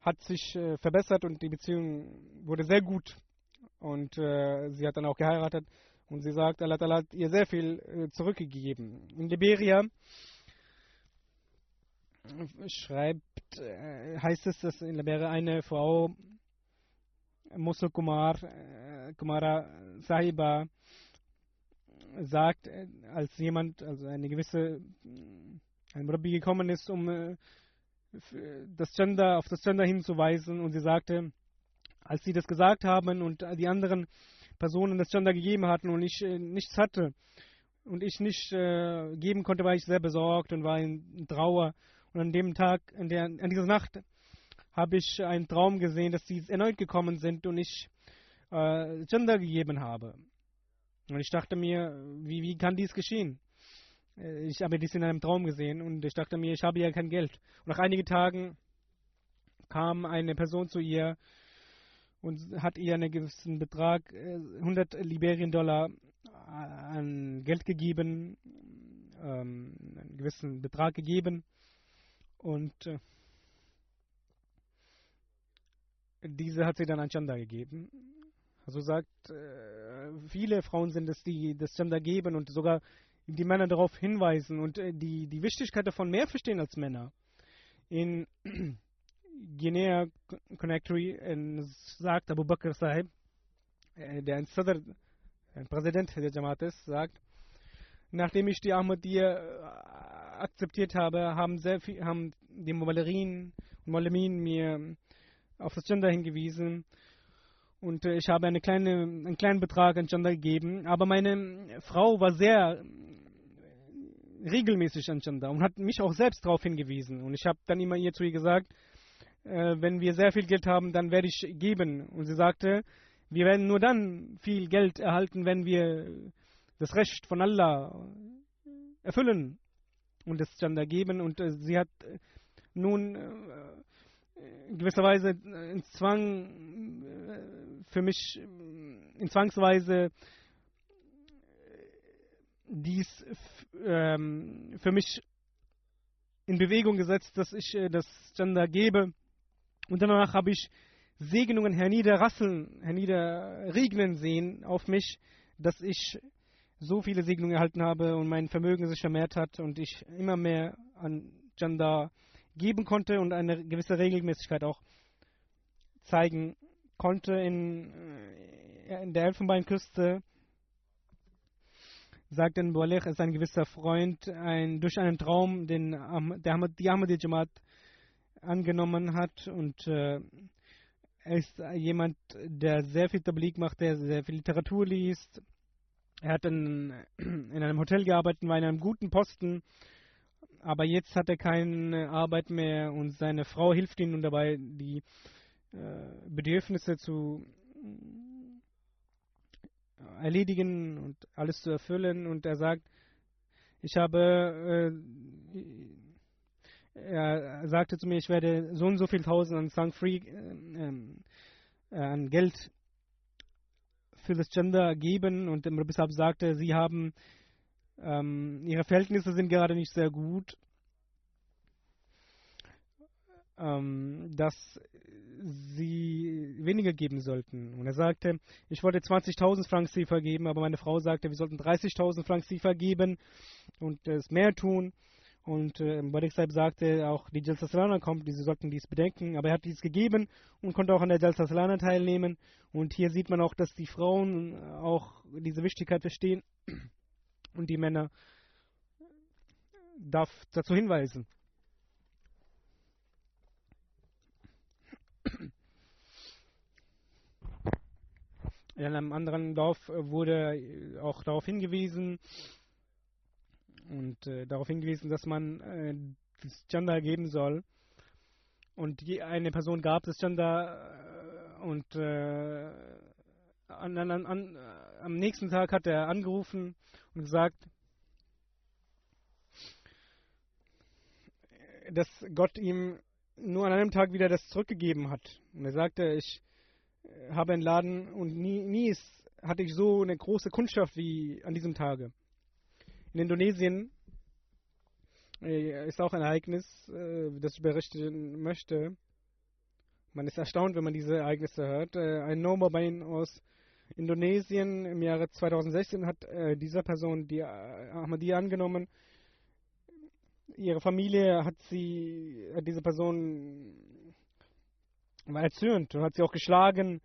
hat sich äh, verbessert und die Beziehung wurde sehr gut. Und äh, sie hat dann auch geheiratet und sie sagt, Allah hat ihr sehr viel äh, zurückgegeben. In Liberia schreibt, äh, heißt es, dass in Liberia eine Frau, Musul Kumar, äh, Kumara Sahiba, sagt, äh, als jemand, also eine gewisse, ein Rabbi gekommen ist, um äh, das Gender, auf das Gender hinzuweisen und sie sagte, als sie das gesagt haben und die anderen Personen das Gender gegeben hatten und ich äh, nichts hatte und ich nicht äh, geben konnte, war ich sehr besorgt und war in, Trauer. Und an dem Tag, an, der, an dieser Nacht, habe ich einen Traum gesehen, dass sie erneut gekommen sind und ich äh, Gender gegeben habe. Und ich dachte mir, wie, wie kann dies geschehen? Äh, ich habe dies in einem Traum gesehen und ich dachte mir, ich habe ja kein Geld. Und nach einigen Tagen kam eine Person zu ihr und hat ihr einen gewissen Betrag, 100 äh, Liberien-Dollar äh, an Geld gegeben, ähm, einen gewissen Betrag gegeben und äh, diese hat sie dann an Chanda gegeben. Also sagt, äh, viele Frauen sind es, die das Chanda geben und sogar die Männer darauf hinweisen und äh, die, die Wichtigkeit davon mehr verstehen als Männer. In Guinea Conakry sagt Abu Bakr Sahib, äh, der ein, Sadr, ein Präsident der Jamaat ist, sagt, nachdem ich die Ahmadiyya äh, akzeptiert habe, haben, sehr viel, haben die Malerin und Malamin mir auf das Gender hingewiesen. Und äh, ich habe eine kleine, einen kleinen Betrag an Gender gegeben, aber meine Frau war sehr regelmäßig an Gender und hat mich auch selbst darauf hingewiesen. Und ich habe dann immer ihr zu ihr gesagt, äh, wenn wir sehr viel Geld haben, dann werde ich geben. Und sie sagte, wir werden nur dann viel Geld erhalten, wenn wir das Recht von Allah erfüllen und es dann da geben. Und äh, sie hat äh, nun äh, in gewisser Weise in Zwang äh, für mich in Zwangsweise dies ähm, für mich in Bewegung gesetzt, dass ich äh, das Gender gebe. Und danach habe ich Segnungen herniederrasseln, herniederregnen sehen auf mich, dass ich so viele Segnungen erhalten habe und mein Vermögen sich vermehrt hat und ich immer mehr an Janda geben konnte und eine gewisse Regelmäßigkeit auch zeigen konnte in, äh, in der Elfenbeinküste. Sagt dann Boalech, ist ein gewisser Freund, ein, durch einen Traum, den der die Ahmadi Jamaat angenommen hat und äh, er ist jemand, der sehr viel Tablik macht, der sehr viel Literatur liest. Er hat in, <clears throat> in einem Hotel gearbeitet, war in einem guten Posten, aber jetzt hat er keine Arbeit mehr und seine Frau hilft ihm dabei, die äh, Bedürfnisse zu erledigen und alles zu erfüllen. Und er sagt, ich habe äh, er sagte zu mir, ich werde so und so viel Tausend an Sang Free äh, äh, an Geld für das Gender geben und der Rabbi sagte, sie haben ähm, ihre Verhältnisse sind gerade nicht sehr gut, ähm, dass sie weniger geben sollten. Und er sagte, ich wollte 20.000 Francs Sifa geben, aber meine Frau sagte, wir sollten 30.000 Francs Sifa geben und es mehr tun. Und äh, Barik Saib sagte auch, die Jalsa Salana kommt, sie sollten dies bedenken. Aber er hat dies gegeben und konnte auch an der Jalsa Salana teilnehmen. Und hier sieht man auch, dass die Frauen äh, auch diese Wichtigkeit verstehen und die Männer darf dazu hinweisen. In einem anderen Dorf wurde auch darauf hingewiesen, und äh, darauf hingewiesen, dass man äh, das Gender geben soll. Und die, eine Person gab das Gender äh, und äh, an, an, an, äh, am nächsten Tag hat er angerufen und gesagt, dass Gott ihm nur an einem Tag wieder das zurückgegeben hat. Und er sagte, ich äh, habe einen Laden und nie, nie ist, hatte ich so eine große Kundschaft wie an diesem Tage. In Indonesien äh, ist auch ein Ereignis, äh, das ich berichten möchte. Man ist erstaunt, wenn man diese Ereignisse hört. Äh, ein No-Mobile aus Indonesien im Jahre 2016 hat dieser Person die Ahmadiyya angenommen. ihre Familie hat sie, hat diese Person erzürnt und hat sie auch geschlagen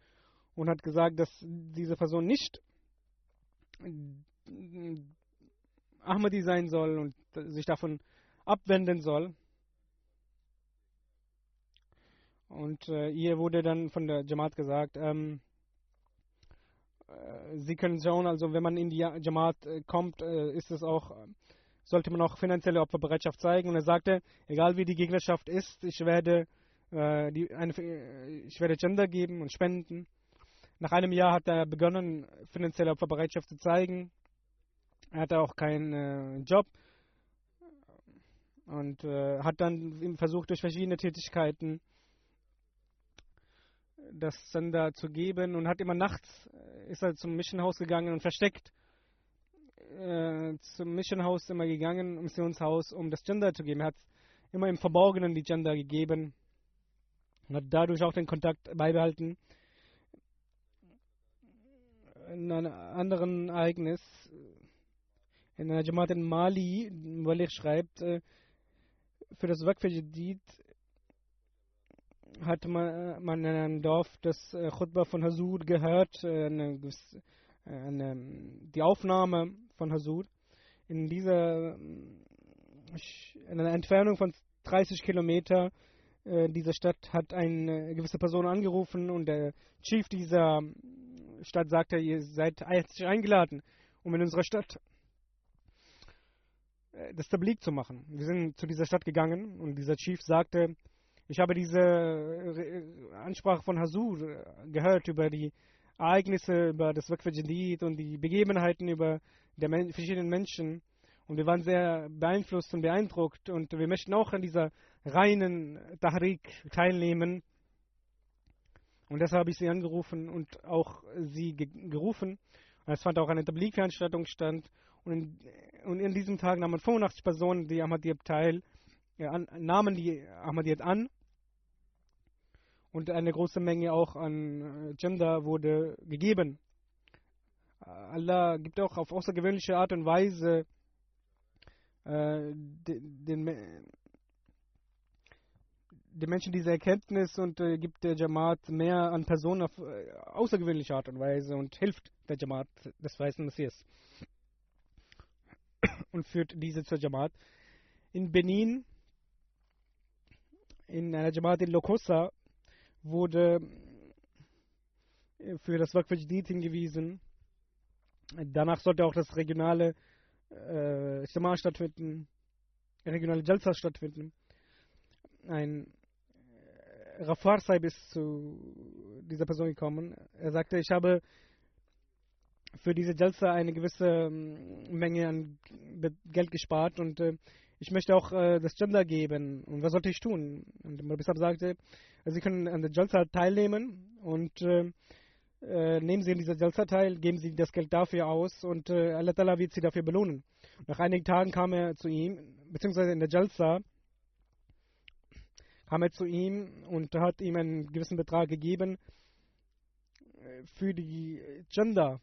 und hat gesagt, dass diese Person nicht Ahmadi sein soll und sich davon abwenden soll. Und äh, ihr wurde dann von der Jamaat gesagt, ähm, äh, sie können schauen, also wenn man in die Jamaat äh, kommt, äh, ist es auch, sollte man auch finanzielle Opferbereitschaft zeigen. Und er sagte, egal wie die Gegnerschaft ist, ich werde, äh, die, eine, ich werde Gender geben und spenden. Nach einem Jahr hat er begonnen, finanzielle Opferbereitschaft zu zeigen. Er hatte auch keinen äh, Job und äh, hat dann versucht, durch verschiedene Tätigkeiten das Sender zu geben und hat immer nachts äh, ist er zum Missionhaus gegangen und versteckt äh, zum Missionhaus immer gegangen, Missionshaus, um das Gender zu geben. Er hat immer im Verborgenen die Gender gegeben und hat dadurch auch den Kontakt beibehalten. In einem anderen Ereignis, in einer Jamaat in Mali, Malik schreibt, für das Waqf Jadid hat man, in einem Dorf das Khutbah von Hasud gehört, eine, eine, die Aufnahme von Hasud. In dieser in einer Entfernung von 30 Kilometer dieser Stadt hat eine gewisse Person angerufen und der Chief dieser Stadt sagte, ihr seid herzlich eingeladen, um in unserer Stadt das Tablik zu machen. Wir sind zu dieser Stadt gegangen und dieser Chief sagte, ich habe diese äh, Ansprache von Hasur äh, gehört über die Ereignisse, über das Waqf und die Begebenheiten über die men verschiedenen Menschen. Und wir waren sehr beeinflusst und beeindruckt und wir möchten auch an dieser reinen Tahrik teilnehmen. Und deshalb habe ich sie angerufen und auch sie ge gerufen. Es fand auch eine Tablik-Veranstaltung statt. Und und in diesem Tag nahmen 85 Personen die Ahmadiyyat teil, ja, an, nahmen die Ahmadiyyat an und eine große Menge auch an äh, Gender wurde gegeben. Allah gibt auch auf außergewöhnliche Art und Weise äh, den, den, den, Menschen diese Erkenntnis und äh, gibt der Jamaat mehr an Personen auf äh, außergewöhnliche Art und Weise und hilft der Jamaat des Weißen Messias <coughs> und führt diese zur Jamaat. In Benin, in einer Jamaat in Lokosa, wurde äh, für das Waqf Jadid hingewiesen. Danach sollte auch das regionale äh, Ijtima stattfinden, regionale Jalsa stattfinden. Ein äh, Rafar Saib ist zu dieser Person gekommen. Er sagte, ich habe für diese Jalsa eine gewisse ähm, Menge an Geld gespart und äh, ich möchte auch äh, das Gender geben. Und was sollte ich tun? Und Mabisab sagte, Sie können an der Jalsa teilnehmen und äh, nehmen Sie an dieser Jalsa teil, geben Sie das Geld dafür aus und Allah wird Sie dafür belohnen. Nach einigen Tagen kam er zu ihm, beziehungsweise in der Jalsa kam er zu ihm und hat ihm einen gewissen Betrag gegeben für die Gender.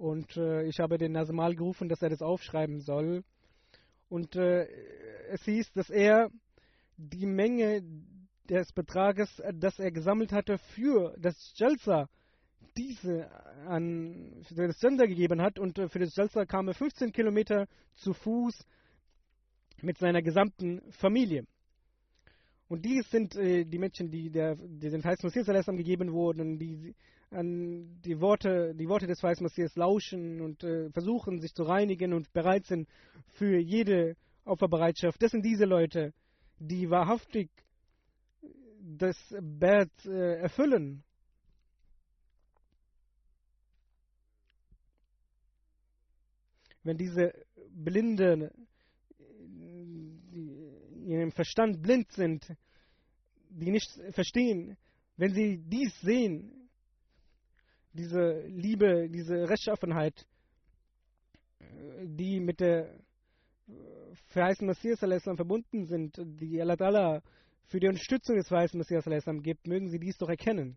Und äh, ich habe den Nasmal gerufen, dass er das aufschreiben soll. Und äh, es hieß, dass er die Menge des Betrages, das er gesammelt hatte für das Jalsa, diese an das Sender gegeben hat. Und äh, für das Jalsa kam er 15 Kilometer zu Fuß mit seiner gesamten Familie. Und dies sind äh, die Menschen, die, der, die den heißen Messias gegeben wurden, die an die Worte, die Worte des weißen Messias lauschen und äh, versuchen, sich zu reinigen und bereit sind für jede Opferbereitschaft. Das sind diese Leute, die wahrhaftig das Bett äh, erfüllen. Wenn diese Blinden in ihrem Verstand blind sind, die nicht verstehen, wenn sie dies sehen, diese Liebe, diese Rechtschaffenheit, die mit der verheißenen Messias verbunden sind, die Allah für die Unterstützung des verheißenen Messias gibt, mögen sie dies doch erkennen.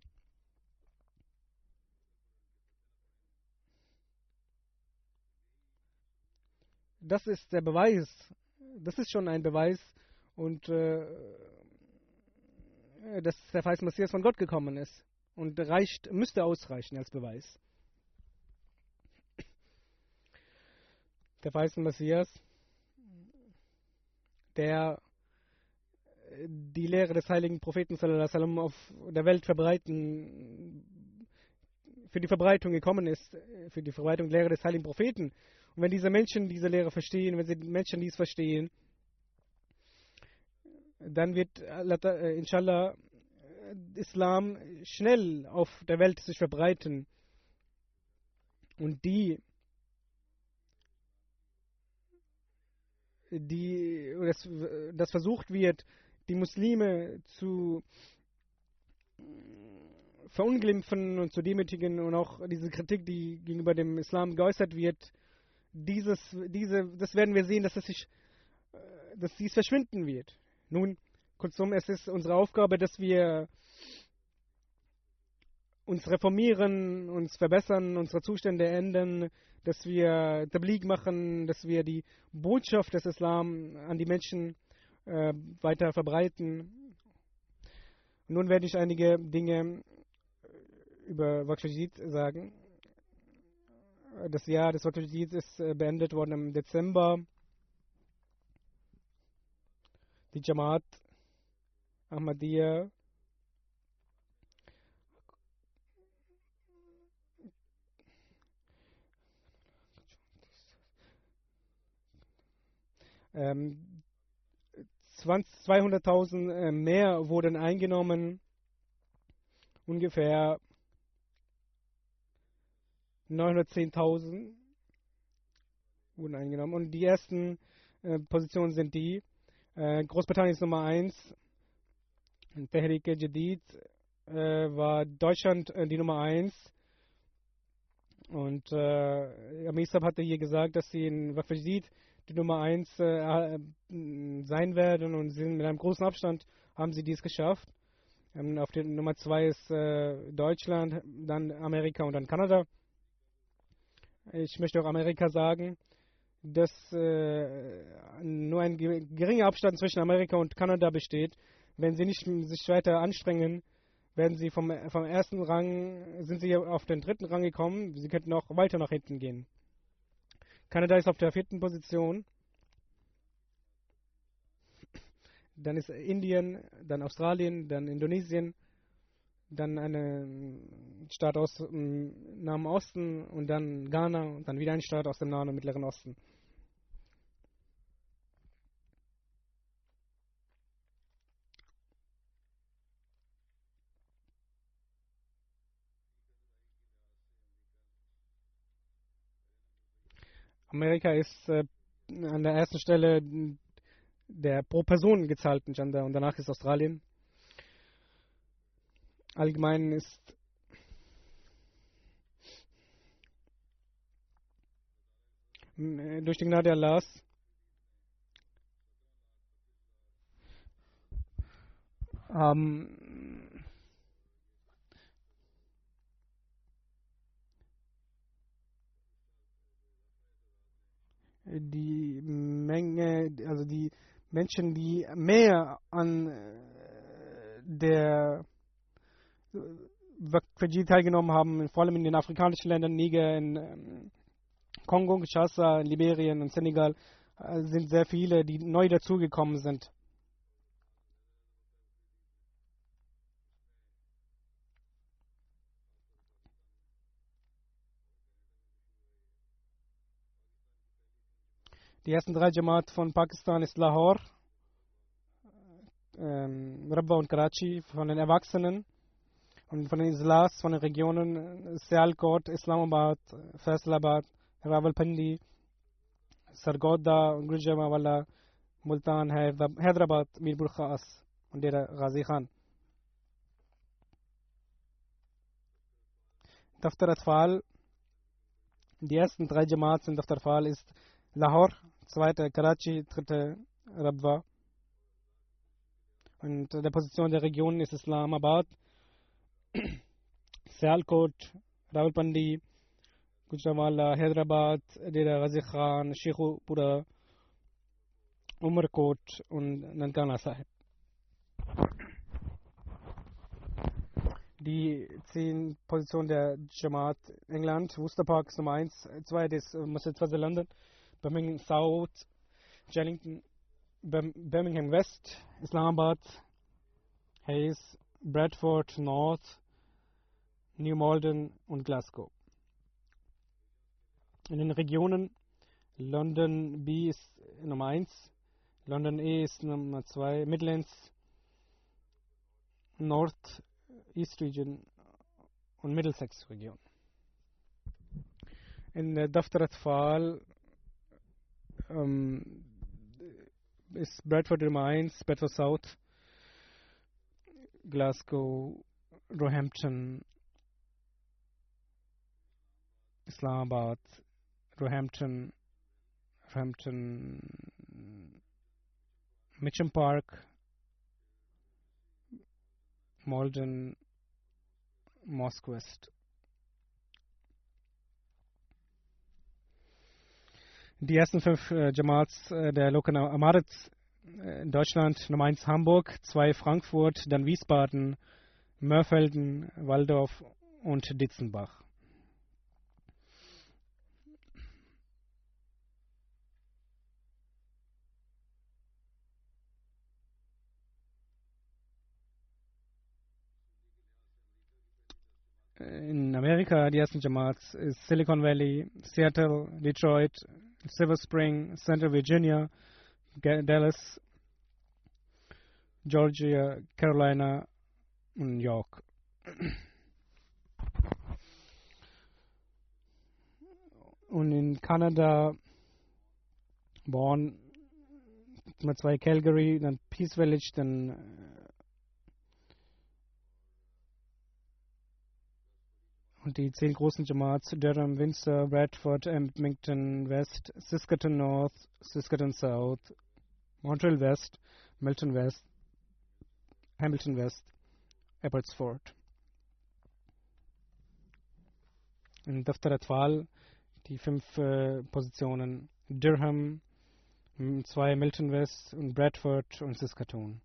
das ist der Beweis. Das ist schon ein Beweis und äh, dass der verheißene Messias von Gott gekommen ist und reicht, müsste ausreichen als Beweis. Der verheißene Messias, der die Lehre des heiligen Propheten sallam, auf der Welt verbreiten, für die Verbreitung gekommen ist, für die Verbreitung der Lehre des heiligen Propheten. Und wenn diese Menschen diese Lehre verstehen, wenn sie Menschen dies verstehen, dann wird äh, inshallah Islam schnell auf der Welt sich verbreiten. Und die, die das, das versucht wird, die Muslime zu verunglimpfen und zu demütigen und auch diese Kritik, die gegenüber dem Islam geäußert wird, dieses, diese, das werden wir sehen, dass es sich, äh, dass dies verschwinden wird. Nun, kurzum, es ist unsere Aufgabe, dass wir uns reformieren, uns verbessern, unsere Zustände ändern, dass wir Tabligh machen, dass wir die Botschaft des Islam an die Menschen äh, weiter verbreiten. Nun werde ich einige Dinge über Waqfajid sagen. Das Jahr des Waqfajid ist äh, beendet worden im Dezember. Die Jamaat Ahmadiyya 200.000 äh, mehr wurden eingenommen. Ungefähr 910.000 wurden eingenommen. Und die ersten äh, Positionen sind die. Äh, Großbritannien ist Nummer 1. Tehrik Jadid äh, war Deutschland äh, die Nummer 1. Und äh, Amisab hatte hier gesagt, dass sie in Wafajid die Nummer 1 äh, sein werden und sind mit einem großen Abstand haben sie dies geschafft. Ähm, auf der Nummer 2 ist äh, Deutschland, dann Amerika und dann Kanada. Ich möchte auch Amerika sagen, dass äh, nur ein geringer Abstand zwischen Amerika und Kanada besteht. Wenn sie nicht sich weiter anstrengen, werden sie vom, vom ersten Rang, sind sie auf den dritten Rang gekommen. Sie könnten auch weiter nach hinten gehen. Kanada ist auf der vierten Position. Dann ist Indien, dann Australien, dann Indonesien, dann eine Staat aus dem Nahen Osten und dann Ghana und dann wieder ein Staat aus dem Nahen und Mittleren Osten. Amerika ist äh, an der ersten Stelle der pro Person gezahlten Gender und danach ist Australien. Allgemein ist äh, durch die Gnade Allahs haben die Menge, also die Menschen, die mehr an äh, der Fiji teilgenommen haben, vor allem in den afrikanischen Ländern, Niger, in ähm, Kongo, Kinshasa, Liberien und Senegal, äh, sind sehr viele, die neu dazugekommen sind. Die ersten drei Jamaat von Pakistan ist Lahore, ähm, Rabba und Karachi von den Erwachsenen. Und von den Islas, von den Regionen Sialkot, Islamabad, Faisalabad, Rawalpindi, Sargodha, Gujranwala, Multan, Hyderabad, Mirbul Khas und der Ghazi Khan. Daftar Atfal, die ersten drei Jamaats in Daftar Atfal ist Lahore, zweite Karachi, dritte Rabwa. Und der Position der Region ist Islamabad, <clears throat> Sialkot, Rawalpindi, Gujranwala, Hyderabad, Dera Ghazi Khan, Sheikhupura, Umarkot und Nankana Sahib. Die zehn Positionen der Jamaat England, Worcester Park ist Nummer 1, 2 ist Masjid Fazil London, Birmingham South, Jellington, Bir- Birmingham West, Islamabad, Hayes, Bradford North, New Malden und Glasgow. In den Regionen London B ist Nummer 1, London E ist Nummer 2, Midlands, North East Region und Middlesex Region. In der Daftarat Fall Ähm, ist Bradford 1, Bedford South, Glasgow, Roehampton, Islamabad, Roehampton, Roehampton, Mitcham Park, Malden, Mosque West. Die ersten fünf äh, Jamats äh, der Lokal Amarit äh, in Deutschland, Nummer 1 Hamburg, 2 Frankfurt, dann Wiesbaden, Mörfelden, Waldorf und Ditzenbach. in Amerika die ersten Jamats ist Silicon Valley, Seattle, Detroit, Silver Spring, Central Virginia, Dallas, Georgia, Carolina New York. <clears throat> Und in Kanada Bonn, Nummer zwei Calgary, dann Peace Village, dann äh, Und die zehn großen Jamats, Durham, Windsor, Bradford, Edmonton West, Saskatoon North, Saskatoon South, Montreal West, Milton West, Hamilton West, Abbotsford. In Daftarat Wahl die fünf äh, Positionen Durham, zwei Milton West und Bradford und Saskatoon.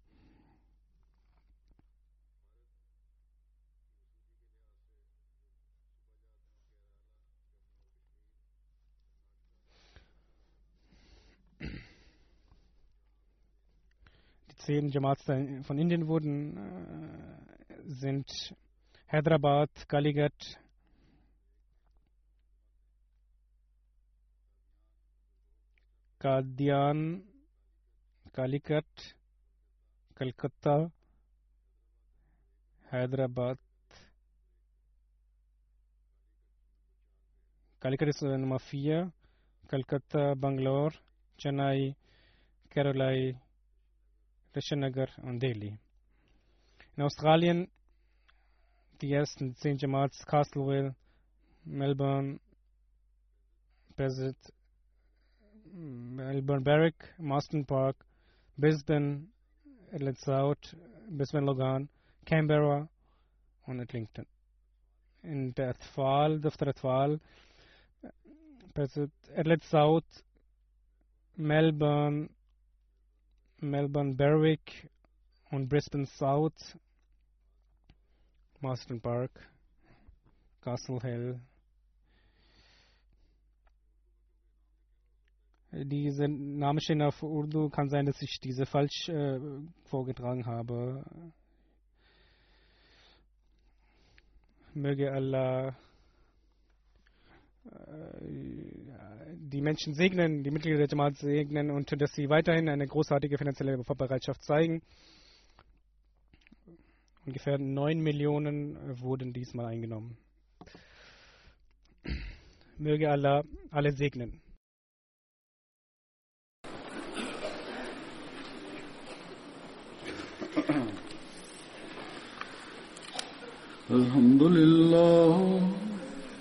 Zehn Jamats von Indien wurden äh, sind Hyderabad, Kaligat, Kadian, Calicut, Calcutta, Hyderabad. Calicut ist Nummer 4, Calcutta, Bangalore, Chennai, Kerala, Rishinagar und Delhi. In Australien die ersten 10 Jamats Castleville, Melbourne, Pesit, Melbourne Barrack, Marston Park, Brisbane, Adelaide South, Brisbane Logan, Canberra und Atlington. In der Daftar Atfal, Pesit, Adelaide South, Melbourne, Melbourne Berwick und Brisbane South, Marston Park, Castle Hill. Diese Namen stehen auf Urdu. Kann sein, dass ich diese falsch äh, vorgetragen habe. Möge Allah äh, die Menschen segnen, die Mitglieder der Jamaat segnen und dass sie weiterhin eine großartige finanzielle Vorbereitschaft zeigen. Ungefähr 9 Millionen wurden diesmal eingenommen. Möge Allah alle segnen. Alhamdulillah.